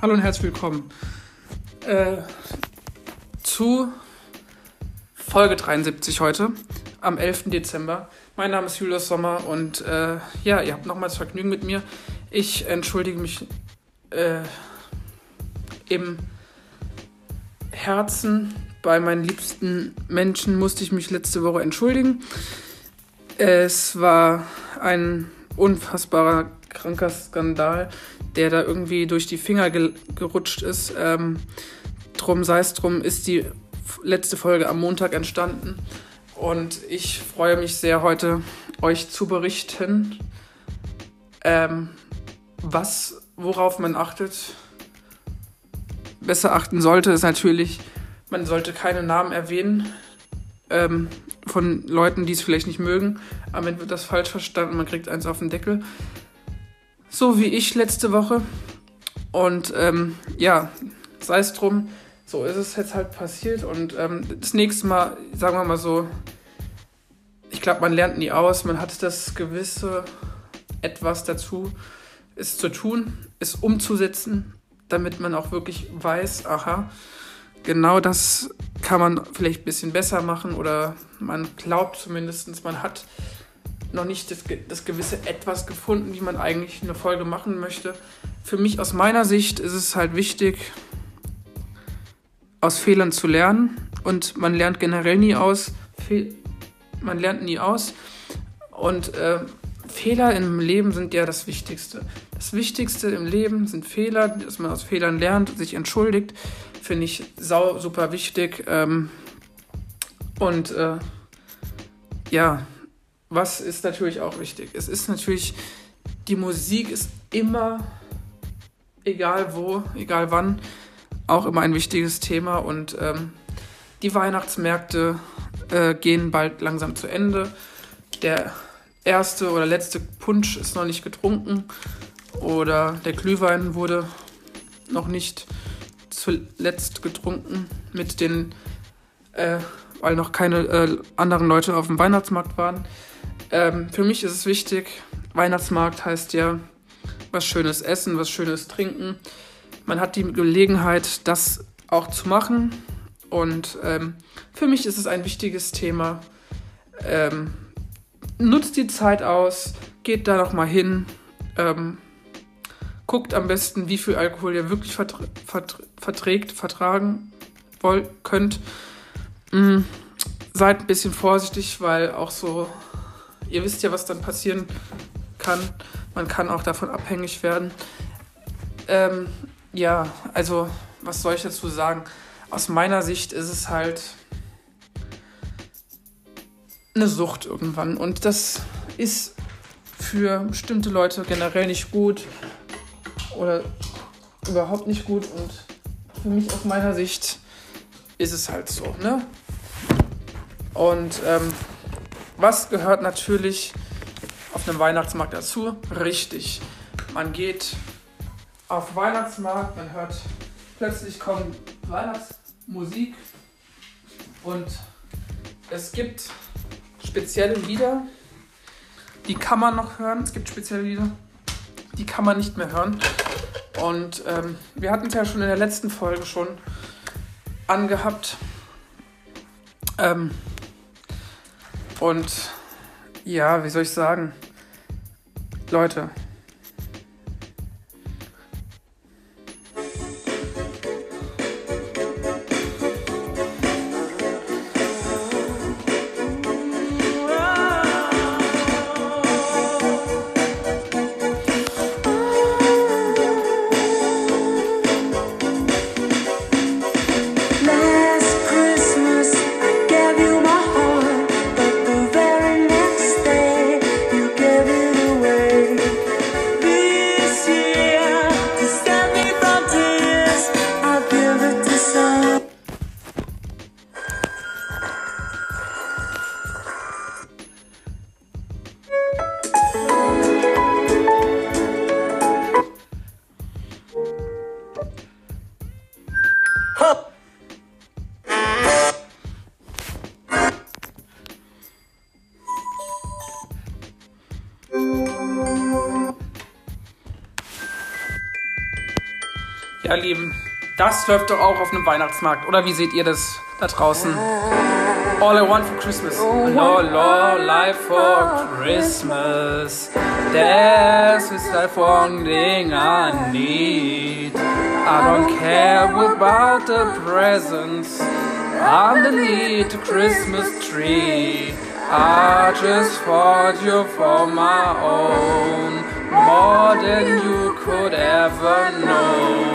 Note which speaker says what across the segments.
Speaker 1: Hallo und herzlich willkommen äh, zu Folge 73 heute, am 11. Dezember. Mein Name ist Julius Sommer und äh, ja, ihr habt nochmals Vergnügen mit mir. Ich entschuldige mich äh, im Herzen. Bei meinen liebsten Menschen musste ich mich letzte Woche entschuldigen. Es war ein unfassbarer kranker Skandal, der da irgendwie durch die Finger ge gerutscht ist. Ähm, drum sei es drum, ist die letzte Folge am Montag entstanden. Und ich freue mich sehr, heute euch zu berichten, ähm, was, worauf man achtet. Besser achten sollte, ist natürlich, man sollte keine Namen erwähnen ähm, von Leuten, die es vielleicht nicht mögen. Am Ende wird das falsch verstanden, man kriegt eins auf den Deckel. So wie ich letzte Woche. Und ähm, ja, sei es drum, so ist es jetzt halt passiert. Und ähm, das nächste Mal, sagen wir mal so, ich glaube, man lernt nie aus. Man hat das gewisse etwas dazu, es zu tun, es umzusetzen, damit man auch wirklich weiß, aha, genau das kann man vielleicht ein bisschen besser machen oder man glaubt zumindest, man hat noch nicht das, das gewisse Etwas gefunden, wie man eigentlich eine Folge machen möchte. Für mich aus meiner Sicht ist es halt wichtig, aus Fehlern zu lernen und man lernt generell nie aus. Fe man lernt nie aus und äh, Fehler im Leben sind ja das Wichtigste. Das Wichtigste im Leben sind Fehler, dass man aus Fehlern lernt, sich entschuldigt, finde ich sau super wichtig. Ähm, und äh, ja, was ist natürlich auch wichtig? Es ist natürlich, die Musik ist immer, egal wo, egal wann, auch immer ein wichtiges Thema und ähm, die Weihnachtsmärkte äh, gehen bald langsam zu Ende. Der erste oder letzte Punsch ist noch nicht getrunken oder der Glühwein wurde noch nicht zuletzt getrunken mit den, äh, weil noch keine äh, anderen Leute auf dem Weihnachtsmarkt waren. Ähm, für mich ist es wichtig, Weihnachtsmarkt heißt ja was Schönes essen, was Schönes trinken. Man hat die Gelegenheit, das auch zu machen. Und ähm, für mich ist es ein wichtiges Thema. Ähm, nutzt die Zeit aus, geht da noch mal hin, ähm, guckt am besten, wie viel Alkohol ihr wirklich vertr vertr verträgt, vertragen wollt, könnt. Mm, seid ein bisschen vorsichtig, weil auch so ihr wisst ja, was dann passieren kann. Man kann auch davon abhängig werden. Ähm, ja, also was soll ich dazu sagen? Aus meiner Sicht ist es halt eine Sucht irgendwann. Und das ist für bestimmte Leute generell nicht gut oder überhaupt nicht gut. Und für mich aus meiner Sicht ist es halt so. Ne? Und ähm, was gehört natürlich auf einem Weihnachtsmarkt dazu? Richtig. Man geht auf Weihnachtsmarkt, man hört plötzlich kommt Weihnachtsmusik und es gibt spezielle Lieder, die kann man noch hören. Es gibt spezielle Lieder, die kann man nicht mehr hören. Und ähm, wir hatten es ja schon in der letzten Folge schon angehabt. Ähm, und ja, wie soll ich sagen? Leute, Ja, Lieben, das läuft doch auch auf einem Weihnachtsmarkt. Oder wie seht ihr das da draußen? All I want for Christmas. All, all life for Christmas. There's is life one thing I need. I don't care about the presents underneath the Christmas tree. I just thought you for my own, more than you could ever know.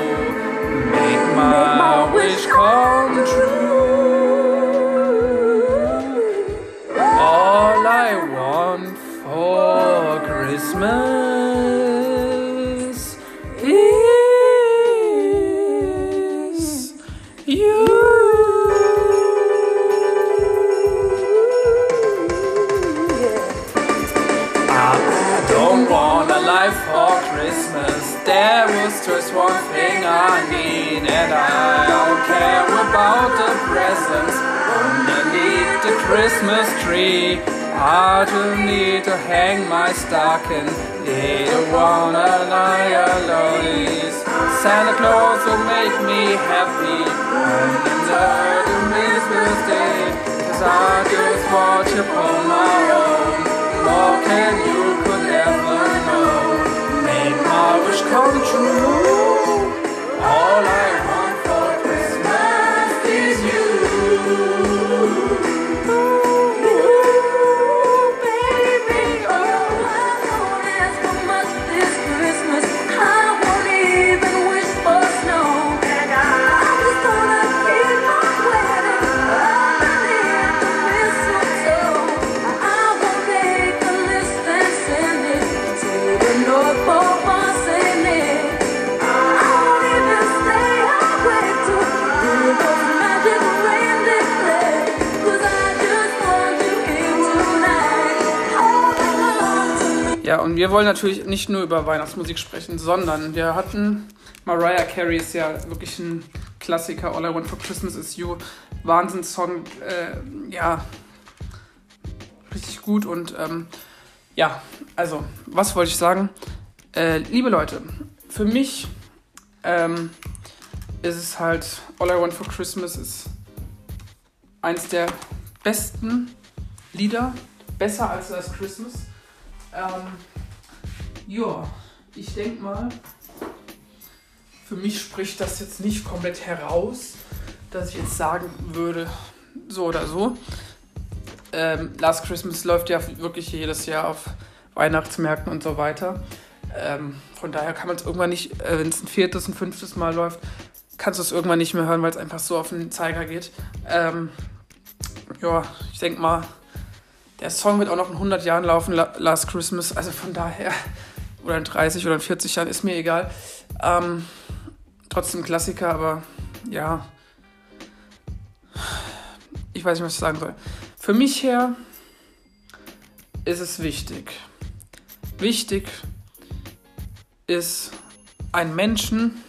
Speaker 1: Wir wollen natürlich nicht nur über Weihnachtsmusik sprechen, sondern wir hatten Mariah Carey ist ja wirklich ein Klassiker. All I Want for Christmas is You. Wahnsinnssong. Äh, ja, richtig gut. Und ähm, ja, also, was wollte ich sagen? Äh, liebe Leute, für mich ähm, ist es halt All I Want for Christmas ist eins der besten Lieder. Besser als das Christmas. Ähm, ja, ich denke mal, für mich spricht das jetzt nicht komplett heraus, dass ich jetzt sagen würde, so oder so. Ähm, Last Christmas läuft ja wirklich jedes Jahr auf Weihnachtsmärkten und so weiter. Ähm, von daher kann man es irgendwann nicht, äh, wenn es ein viertes, ein fünftes Mal läuft, kannst du es irgendwann nicht mehr hören, weil es einfach so auf den Zeiger geht. Ähm, ja, ich denke mal, der Song wird auch noch in 100 Jahren laufen, La- Last Christmas. Also von daher, oder in 30 oder in 40 Jahren, ist mir egal. Ähm, trotzdem Klassiker, aber ja. Ich weiß nicht, was ich sagen soll. Für mich her ist es wichtig. Wichtig ist, einen Menschen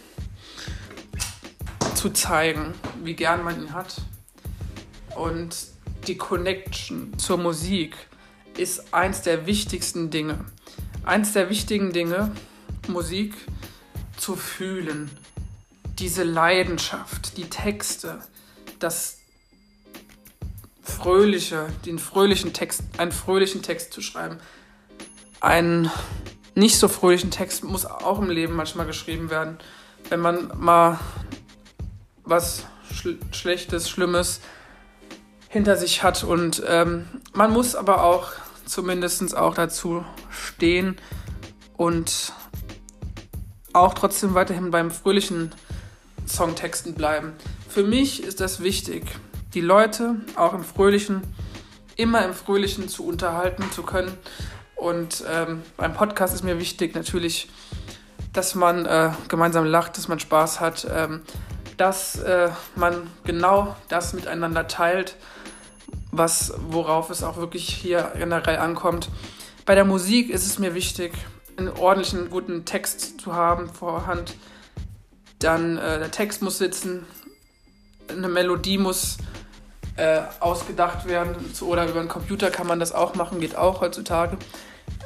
Speaker 1: zu zeigen, wie gern man ihn hat. Und die Connection zur Musik ist eins der wichtigsten Dinge. Eins der wichtigen Dinge, Musik zu fühlen. Diese Leidenschaft, die Texte, das Fröhliche, den fröhlichen Text, einen fröhlichen Text zu schreiben. Einen nicht so fröhlichen Text muss auch im Leben manchmal geschrieben werden. Wenn man mal was Schl Schlechtes, Schlimmes hinter sich hat. Und ähm, man muss aber auch zumindest auch dazu stehen und auch trotzdem weiterhin beim fröhlichen Songtexten bleiben. Für mich ist das wichtig, die Leute auch im Fröhlichen, immer im Fröhlichen zu unterhalten zu können. Und ähm, beim Podcast ist mir wichtig natürlich, dass man äh, gemeinsam lacht, dass man Spaß hat, ähm, dass äh, man genau das miteinander teilt, was, worauf es auch wirklich hier generell ankommt. Bei der Musik ist es mir wichtig, einen ordentlichen, guten Text zu haben vorhand. Dann äh, der Text muss sitzen, eine Melodie muss äh, ausgedacht werden oder über einen Computer kann man das auch machen, geht auch heutzutage.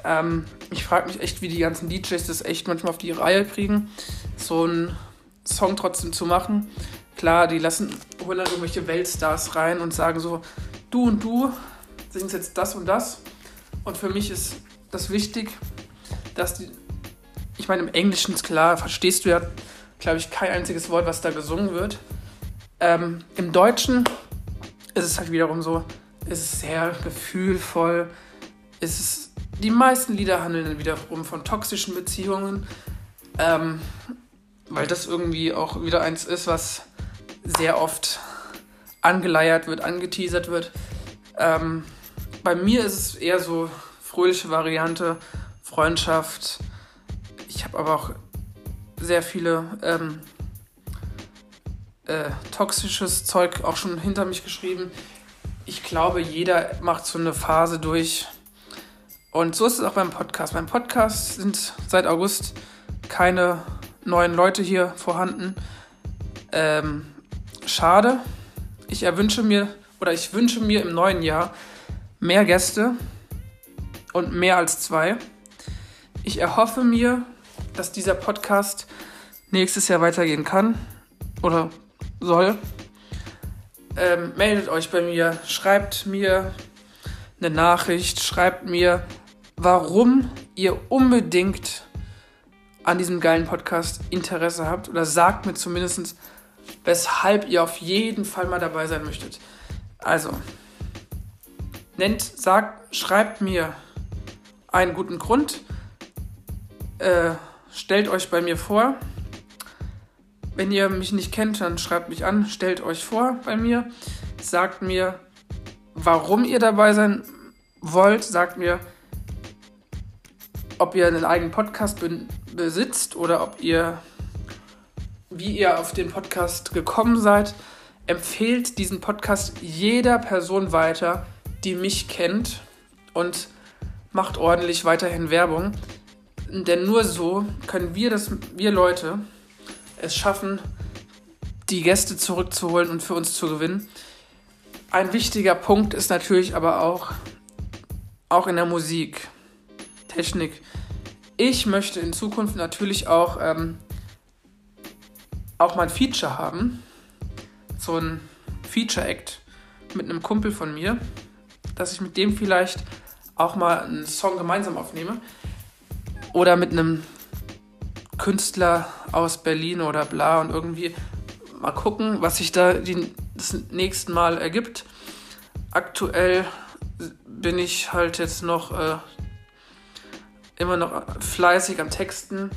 Speaker 1: Ähm, ich frage mich echt, wie die ganzen DJs das echt manchmal auf die Reihe kriegen, so ein Song trotzdem zu machen. Klar, die lassen, holen irgendwelche Weltstars rein und sagen so, du und du singst jetzt das und das. Und für mich ist das wichtig, dass die, ich meine, im Englischen ist klar, verstehst du ja, glaube ich, kein einziges Wort, was da gesungen wird. Ähm, Im Deutschen ist es halt wiederum so, es ist sehr gefühlvoll. Es ist, die meisten Lieder handeln dann wiederum von toxischen Beziehungen, ähm, weil das irgendwie auch wieder eins ist, was sehr oft angeleiert wird, angeteasert wird. Ähm, bei mir ist es eher so fröhliche Variante, Freundschaft. Ich habe aber auch sehr viele ähm, äh, toxisches Zeug auch schon hinter mich geschrieben. Ich glaube, jeder macht so eine Phase durch. Und so ist es auch beim Podcast. Beim Podcast sind seit August keine neuen Leute hier vorhanden. Ähm, schade. Ich erwünsche mir oder ich wünsche mir im neuen Jahr mehr Gäste und mehr als zwei. Ich erhoffe mir, dass dieser Podcast nächstes Jahr weitergehen kann oder soll. Ähm, meldet euch bei mir, schreibt mir eine Nachricht, schreibt mir, warum ihr unbedingt an diesem geilen Podcast Interesse habt oder sagt mir zumindest, weshalb ihr auf jeden Fall mal dabei sein möchtet. Also, nennt, sagt, schreibt mir einen guten Grund, äh, stellt euch bei mir vor. Wenn ihr mich nicht kennt, dann schreibt mich an, stellt euch vor bei mir, sagt mir, warum ihr dabei sein wollt, sagt mir, ob ihr einen eigenen Podcast be besitzt oder ob ihr, wie ihr auf den Podcast gekommen seid. Empfehlt diesen Podcast jeder Person weiter, die mich kennt und macht ordentlich weiterhin Werbung. Denn nur so können wir das, wir Leute, es schaffen, die Gäste zurückzuholen und für uns zu gewinnen. Ein wichtiger Punkt ist natürlich aber auch, auch in der Musik, Technik. Ich möchte in Zukunft natürlich auch, ähm, auch mal ein Feature haben. So ein Feature-Act mit einem Kumpel von mir, dass ich mit dem vielleicht auch mal einen Song gemeinsam aufnehme. Oder mit einem Künstler aus Berlin oder bla und irgendwie mal gucken, was sich da die, das nächste Mal ergibt. Aktuell bin ich halt jetzt noch äh, immer noch fleißig am Texten.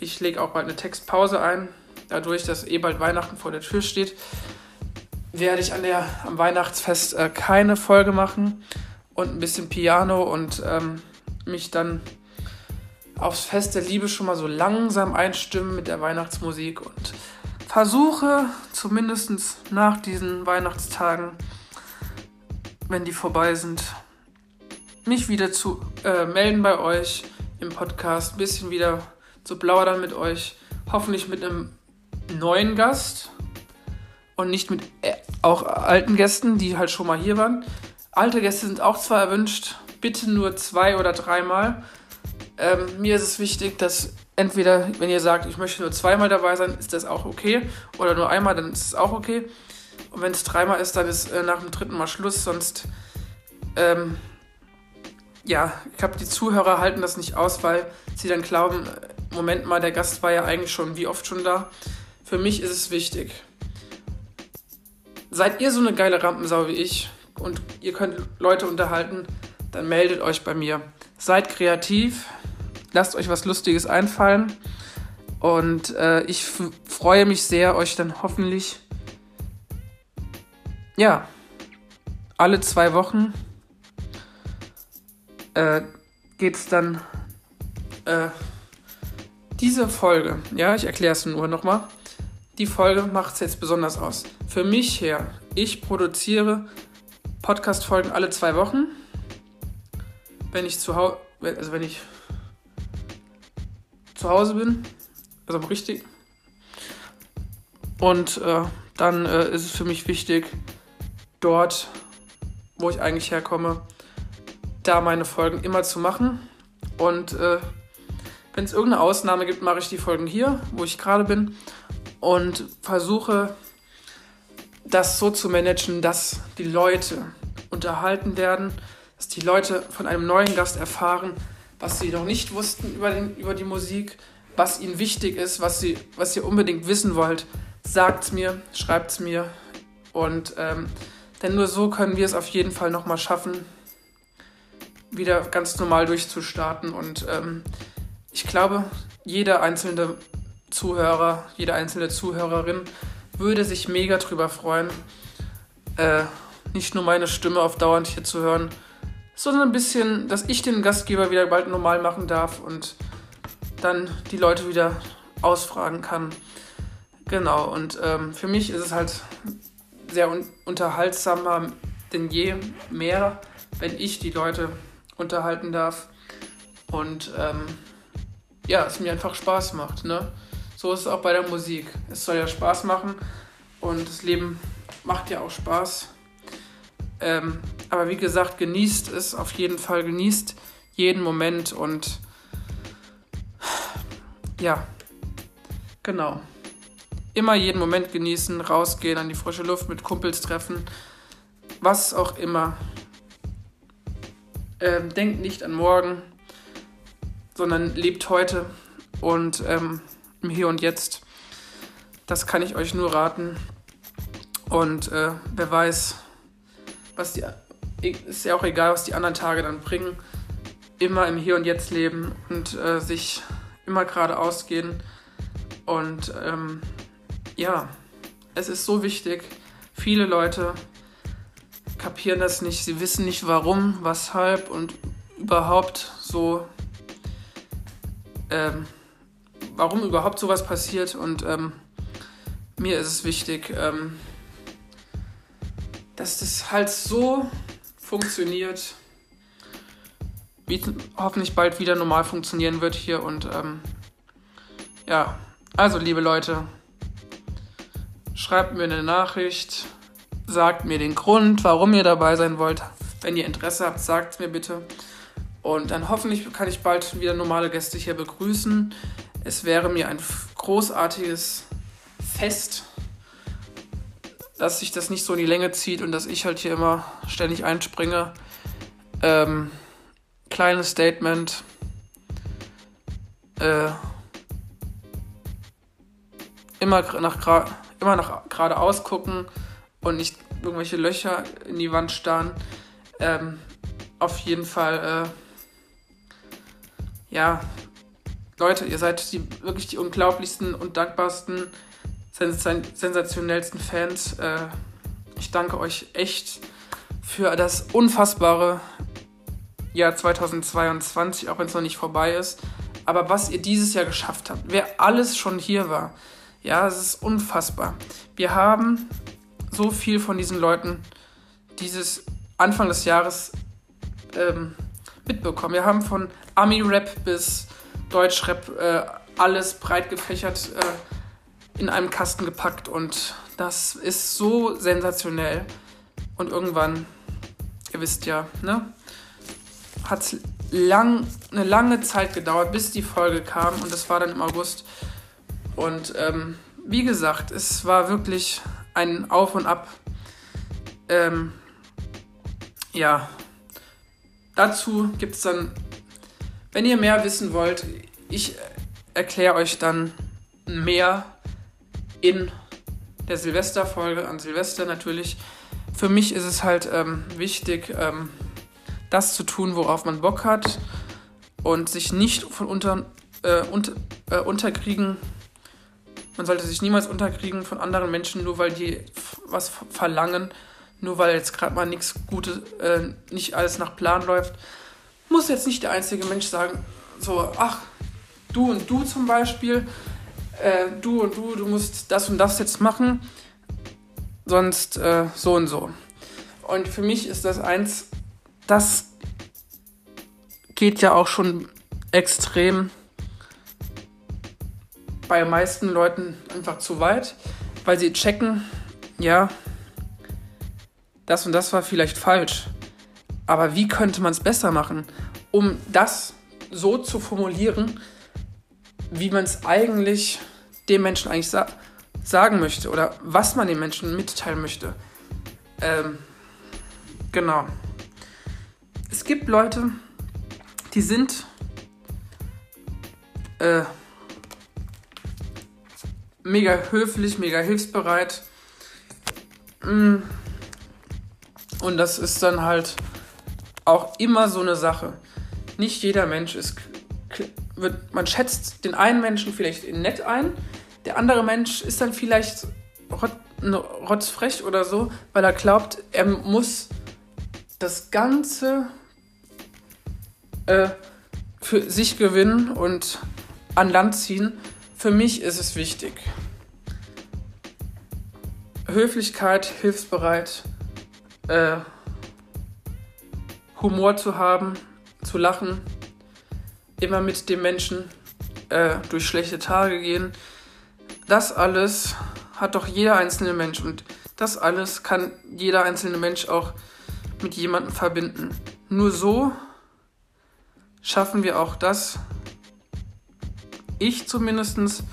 Speaker 1: Ich lege auch bald eine Textpause ein. Dadurch, dass eh bald Weihnachten vor der Tür steht, werde ich an der, am Weihnachtsfest äh, keine Folge machen und ein bisschen Piano und ähm, mich dann aufs Fest der Liebe schon mal so langsam einstimmen mit der Weihnachtsmusik und versuche zumindest nach diesen Weihnachtstagen, wenn die vorbei sind, mich wieder zu äh, melden bei euch im Podcast, ein bisschen wieder zu plaudern mit euch, hoffentlich mit einem neuen Gast und nicht mit äh, auch alten Gästen, die halt schon mal hier waren. Alte Gäste sind auch zwar erwünscht, bitte nur zwei oder dreimal. Ähm, mir ist es wichtig, dass entweder, wenn ihr sagt, ich möchte nur zweimal dabei sein, ist das auch okay. Oder nur einmal, dann ist es auch okay. Und wenn es dreimal ist, dann ist äh, nach dem dritten Mal Schluss. Sonst, ähm, ja, ich glaube, die Zuhörer halten das nicht aus, weil sie dann glauben, äh, Moment mal, der Gast war ja eigentlich schon wie oft schon da. Für mich ist es wichtig. Seid ihr so eine geile Rampensau wie ich und ihr könnt Leute unterhalten, dann meldet euch bei mir. Seid kreativ, lasst euch was Lustiges einfallen und äh, ich freue mich sehr, euch dann hoffentlich, ja, alle zwei Wochen äh, geht es dann äh, diese Folge, ja, ich erkläre es nur nochmal. Die Folge macht es jetzt besonders aus. Für mich her, ich produziere Podcast-Folgen alle zwei Wochen. Wenn ich zu Hause, also wenn ich zu Hause bin, also richtig. Und äh, dann äh, ist es für mich wichtig, dort, wo ich eigentlich herkomme, da meine Folgen immer zu machen. Und äh, wenn es irgendeine Ausnahme gibt, mache ich die Folgen hier, wo ich gerade bin. Und versuche das so zu managen, dass die Leute unterhalten werden, dass die Leute von einem neuen Gast erfahren, was sie noch nicht wussten über, den, über die Musik, was ihnen wichtig ist, was, sie, was ihr unbedingt wissen wollt. Sagt's mir, schreibt's mir. Und ähm, denn nur so können wir es auf jeden Fall nochmal schaffen, wieder ganz normal durchzustarten. Und ähm, ich glaube, jeder einzelne Zuhörer, jede einzelne Zuhörerin würde sich mega drüber freuen, äh, nicht nur meine Stimme auf dauernd hier zu hören, sondern ein bisschen, dass ich den Gastgeber wieder bald normal machen darf und dann die Leute wieder ausfragen kann. Genau, und ähm, für mich ist es halt sehr un unterhaltsamer denn je mehr, wenn ich die Leute unterhalten darf und ähm, ja, es mir einfach Spaß macht. Ne? So ist es auch bei der Musik. Es soll ja Spaß machen und das Leben macht ja auch Spaß. Ähm, aber wie gesagt, genießt es auf jeden Fall, genießt jeden Moment und ja, genau. Immer jeden Moment genießen, rausgehen, an die frische Luft, mit Kumpels treffen, was auch immer. Ähm, denkt nicht an morgen, sondern lebt heute und ähm, im Hier und Jetzt. Das kann ich euch nur raten. Und äh, wer weiß, was die. Ist ja auch egal, was die anderen Tage dann bringen. Immer im Hier und Jetzt leben und äh, sich immer geradeaus gehen. Und ähm, ja, es ist so wichtig. Viele Leute kapieren das nicht. Sie wissen nicht warum, weshalb und überhaupt so. Ähm, warum überhaupt sowas passiert. Und ähm, mir ist es wichtig, ähm, dass das halt so funktioniert, wie hoffentlich bald wieder normal funktionieren wird hier. Und ähm, ja, also liebe Leute, schreibt mir eine Nachricht, sagt mir den Grund, warum ihr dabei sein wollt. Wenn ihr Interesse habt, sagt mir bitte. Und dann hoffentlich kann ich bald wieder normale Gäste hier begrüßen. Es wäre mir ein großartiges Fest, dass sich das nicht so in die Länge zieht und dass ich halt hier immer ständig einspringe. Ähm, kleines Statement. Äh, immer nach, immer nach geradeaus gucken und nicht irgendwelche Löcher in die Wand starren. Ähm, auf jeden Fall, äh, ja, Leute, ihr seid die, wirklich die unglaublichsten und dankbarsten, sens sensationellsten Fans. Äh, ich danke euch echt für das unfassbare Jahr 2022, auch wenn es noch nicht vorbei ist. Aber was ihr dieses Jahr geschafft habt, wer alles schon hier war, ja, es ist unfassbar. Wir haben so viel von diesen Leuten dieses Anfang des Jahres ähm, mitbekommen. Wir haben von Ami-Rap bis Deutschrap äh, alles breit gefächert äh, in einem Kasten gepackt und das ist so sensationell. Und irgendwann, ihr wisst ja, ne, hat es lang, eine lange Zeit gedauert, bis die Folge kam und das war dann im August. Und ähm, wie gesagt, es war wirklich ein Auf und Ab. Ähm, ja, dazu gibt es dann, wenn ihr mehr wissen wollt, ich erkläre euch dann mehr in der Silvesterfolge an Silvester natürlich. Für mich ist es halt ähm, wichtig, ähm, das zu tun, worauf man Bock hat und sich nicht von unter, äh, unter, äh, unterkriegen. Man sollte sich niemals unterkriegen von anderen Menschen, nur weil die was verlangen, nur weil jetzt gerade mal nichts Gutes, äh, nicht alles nach Plan läuft. Muss jetzt nicht der einzige Mensch sagen, so, ach, du und du zum Beispiel, äh, du und du, du musst das und das jetzt machen, sonst äh, so und so. Und für mich ist das eins, das geht ja auch schon extrem bei meisten Leuten einfach zu weit, weil sie checken, ja, das und das war vielleicht falsch. Aber wie könnte man es besser machen, um das so zu formulieren, wie man es eigentlich dem Menschen eigentlich sagen möchte oder was man den Menschen mitteilen möchte. Ähm, genau. Es gibt Leute, die sind äh, mega höflich, mega hilfsbereit. Mm. Und das ist dann halt auch immer so eine Sache. Nicht jeder Mensch ist. Wird, man schätzt den einen Menschen vielleicht nett ein, der andere Mensch ist dann vielleicht rot, ne, rotzfrech oder so, weil er glaubt, er muss das Ganze äh, für sich gewinnen und an Land ziehen. Für mich ist es wichtig. Höflichkeit, hilfsbereit, äh, Humor zu haben, zu lachen, immer mit dem Menschen äh, durch schlechte Tage gehen. Das alles hat doch jeder einzelne Mensch und das alles kann jeder einzelne Mensch auch mit jemandem verbinden. Nur so schaffen wir auch das, ich zumindest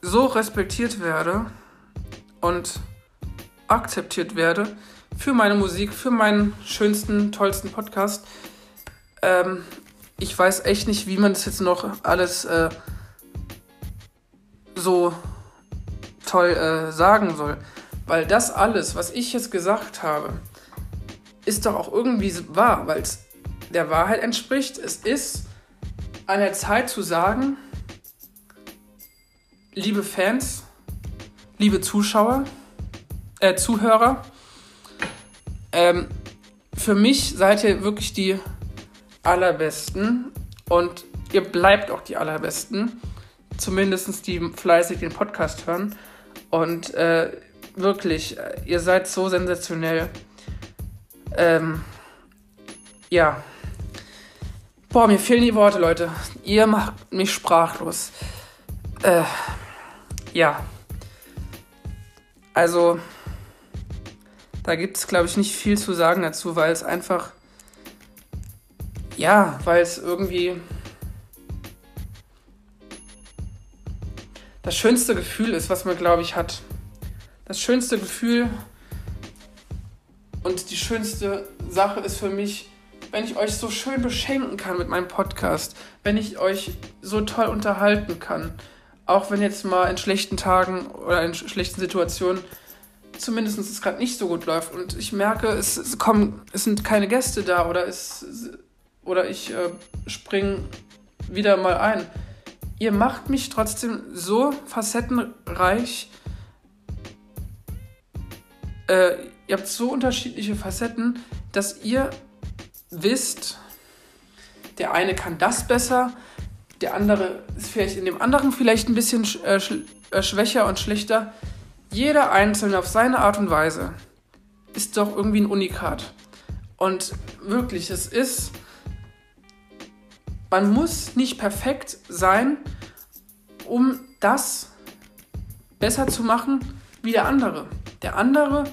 Speaker 1: so respektiert werde und akzeptiert werde für meine Musik, für meinen schönsten, tollsten Podcast. Ähm, ich weiß echt nicht, wie man das jetzt noch alles äh, so toll äh, sagen soll. Weil das alles, was ich jetzt gesagt habe, ist doch auch irgendwie wahr, weil es der Wahrheit entspricht. Es ist an der Zeit zu sagen, liebe Fans, liebe Zuschauer, äh, Zuhörer, ähm, für mich seid ihr wirklich die allerbesten und ihr bleibt auch die allerbesten. Zumindest die fleißig den Podcast hören. Und äh, wirklich, ihr seid so sensationell. Ähm, ja. Boah, mir fehlen die Worte, Leute. Ihr macht mich sprachlos. Äh, ja. Also, da gibt es, glaube ich, nicht viel zu sagen dazu, weil es einfach, ja, weil es irgendwie das schönste Gefühl ist, was man, glaube ich, hat. Das schönste Gefühl und die schönste Sache ist für mich, wenn ich euch so schön beschenken kann mit meinem Podcast, wenn ich euch so toll unterhalten kann, auch wenn jetzt mal in schlechten Tagen oder in schlechten Situationen zumindest es gerade nicht so gut läuft und ich merke, es, es, kommen, es sind keine Gäste da oder, es, oder ich äh, springe wieder mal ein. Ihr macht mich trotzdem so facettenreich. Äh, ihr habt so unterschiedliche Facetten, dass ihr wisst, der eine kann das besser, der andere ist vielleicht in dem anderen vielleicht ein bisschen äh, sch äh, schwächer und schlechter. Jeder Einzelne auf seine Art und Weise ist doch irgendwie ein Unikat. Und wirklich, es ist, man muss nicht perfekt sein, um das besser zu machen wie der andere. Der andere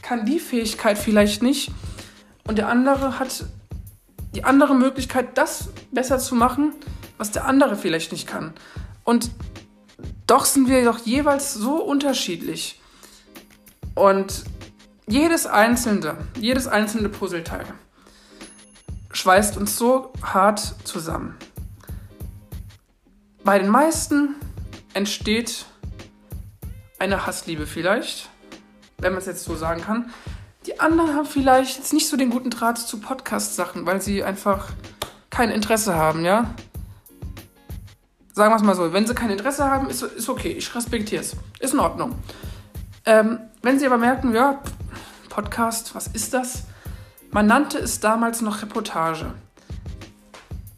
Speaker 1: kann die Fähigkeit vielleicht nicht und der andere hat die andere Möglichkeit, das besser zu machen, was der andere vielleicht nicht kann. Und doch sind wir doch jeweils so unterschiedlich. Und jedes einzelne, jedes einzelne Puzzleteil schweißt uns so hart zusammen. Bei den meisten entsteht eine Hassliebe vielleicht, wenn man es jetzt so sagen kann. Die anderen haben vielleicht jetzt nicht so den guten Draht zu Podcast-Sachen, weil sie einfach kein Interesse haben, ja? Sagen wir es mal so, wenn sie kein Interesse haben, ist, ist okay, ich respektiere es. Ist in Ordnung. Ähm, wenn sie aber merken, ja, Podcast, was ist das? Man nannte es damals noch Reportage.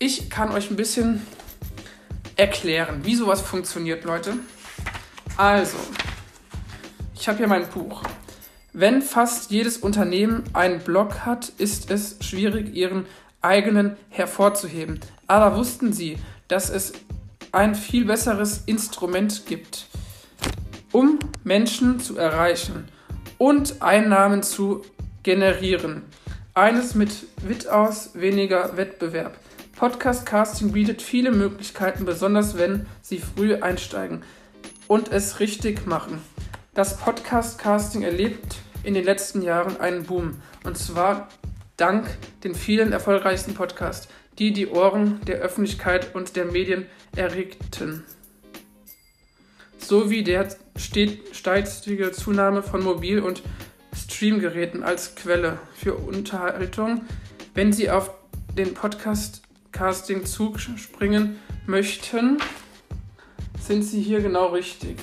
Speaker 1: Ich kann euch ein bisschen erklären, wie sowas funktioniert, Leute. Also, ich habe hier mein Buch. Wenn fast jedes Unternehmen einen Blog hat, ist es schwierig, ihren eigenen hervorzuheben. Aber wussten Sie, dass es ein viel besseres Instrument gibt, um Menschen zu erreichen und Einnahmen zu generieren. Eines mit Witaus weniger Wettbewerb. Podcast Casting bietet viele Möglichkeiten, besonders wenn Sie früh einsteigen. und es richtig machen. Das Podcast-Casting erlebt in den letzten Jahren einen Boom. Und zwar dank den vielen erfolgreichsten Podcasts, die die Ohren der Öffentlichkeit und der Medien erregten. Sowie der steht- stetige Zunahme von Mobil- und Streamgeräten als Quelle für Unterhaltung. Wenn Sie auf den Podcast-Casting-Zug springen möchten, sind Sie hier genau richtig.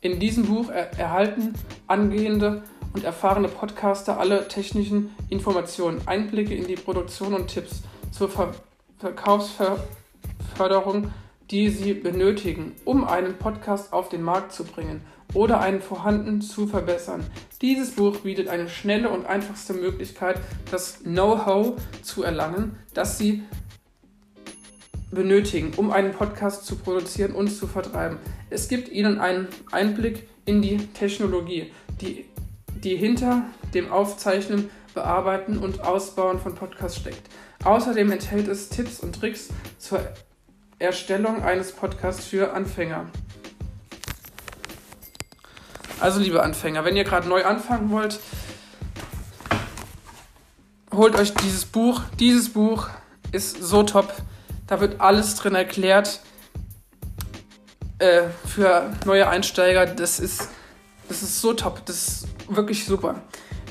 Speaker 1: In diesem Buch er erhalten angehende und erfahrene Podcaster alle technischen Informationen, Einblicke in die Produktion und Tipps zur Ver Verkaufsförderung, die sie benötigen, um einen Podcast auf den Markt zu bringen oder einen vorhandenen zu verbessern. Dieses Buch bietet eine schnelle und einfachste Möglichkeit, das Know-how zu erlangen, das sie benötigen, um einen Podcast zu produzieren und zu vertreiben. Es gibt Ihnen einen Einblick in die Technologie, die, die hinter dem Aufzeichnen, Bearbeiten und Ausbauen von Podcasts steckt. Außerdem enthält es Tipps und Tricks zur Erstellung eines Podcasts für Anfänger. Also liebe Anfänger, wenn ihr gerade neu anfangen wollt, holt euch dieses Buch. Dieses Buch ist so top. Da wird alles drin erklärt äh, für neue Einsteiger. Das ist, das ist so top. Das wirklich super.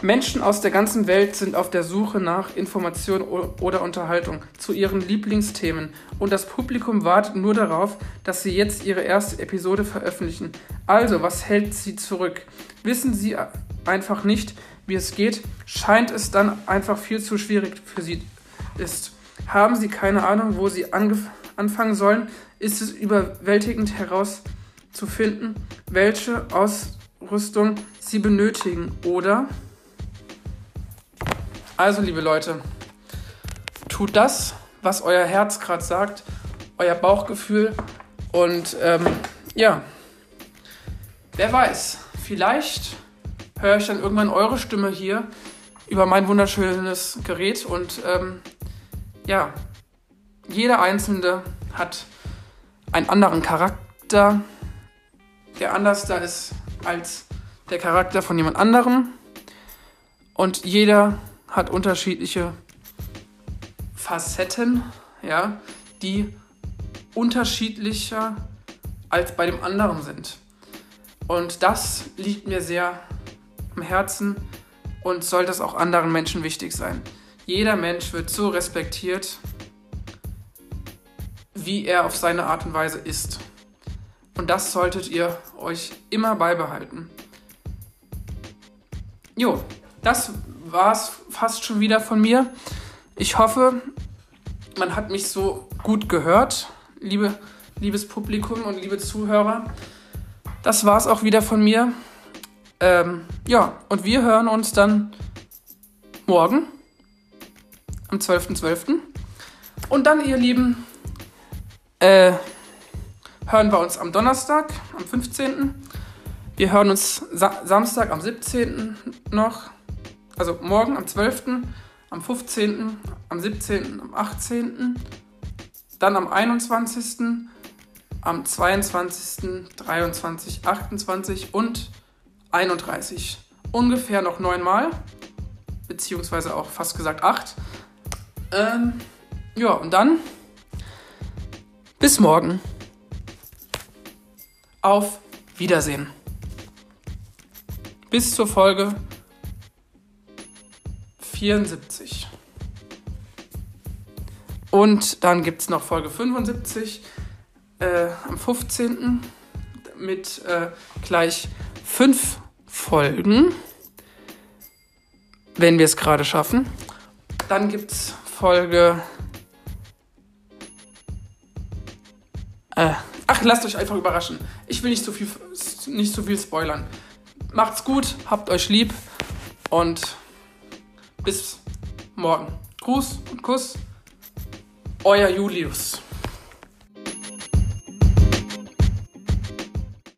Speaker 1: Menschen aus der ganzen Welt sind auf der Suche nach Information oder Unterhaltung zu ihren Lieblingsthemen und das Publikum wartet nur darauf, dass sie jetzt ihre erste Episode veröffentlichen. Also, was hält sie zurück? Wissen sie einfach nicht, wie es geht? Scheint es dann einfach viel zu schwierig für sie ist? Haben sie keine Ahnung, wo sie anfangen sollen? Ist es überwältigend herauszufinden, welche Ausrüstung sie benötigen? Oder also, liebe Leute, tut das, was euer Herz gerade sagt, euer Bauchgefühl und ähm, ja, wer weiß, vielleicht höre ich dann irgendwann eure Stimme hier über mein wunderschönes Gerät und ähm, ja, jeder Einzelne hat einen anderen Charakter, der anders da ist als der Charakter von jemand anderem. Und jeder hat unterschiedliche Facetten, ja, die unterschiedlicher als bei dem anderen sind. Und das liegt mir sehr am Herzen und soll das auch anderen Menschen wichtig sein. Jeder Mensch wird so respektiert, wie er auf seine Art und Weise ist. Und das solltet ihr euch immer beibehalten. Jo, das war's fast schon wieder von mir. Ich hoffe, man hat mich so gut gehört, liebe, liebes Publikum und liebe Zuhörer. Das war's auch wieder von mir. Ähm, ja, und wir hören uns dann morgen am 12.12. Und dann, ihr Lieben, äh, hören wir uns am Donnerstag, am 15. Wir hören uns Sa Samstag am 17. noch. Also morgen am 12., am 15., am 17., am 18., dann am 21., am 22., 23., 28 und 31. Ungefähr noch neunmal, beziehungsweise auch fast gesagt acht. Ähm, ja, und dann bis morgen. Auf Wiedersehen. Bis zur Folge 74. Und dann gibt es noch Folge 75 äh, am 15. mit äh, gleich fünf Folgen, wenn wir es gerade schaffen. Dann gibt es Folge. Äh, ach, lasst euch einfach überraschen. Ich will nicht zu viel, nicht zu viel spoilern. Macht's gut, habt euch lieb und bis morgen. Gruß und Kuss, euer Julius.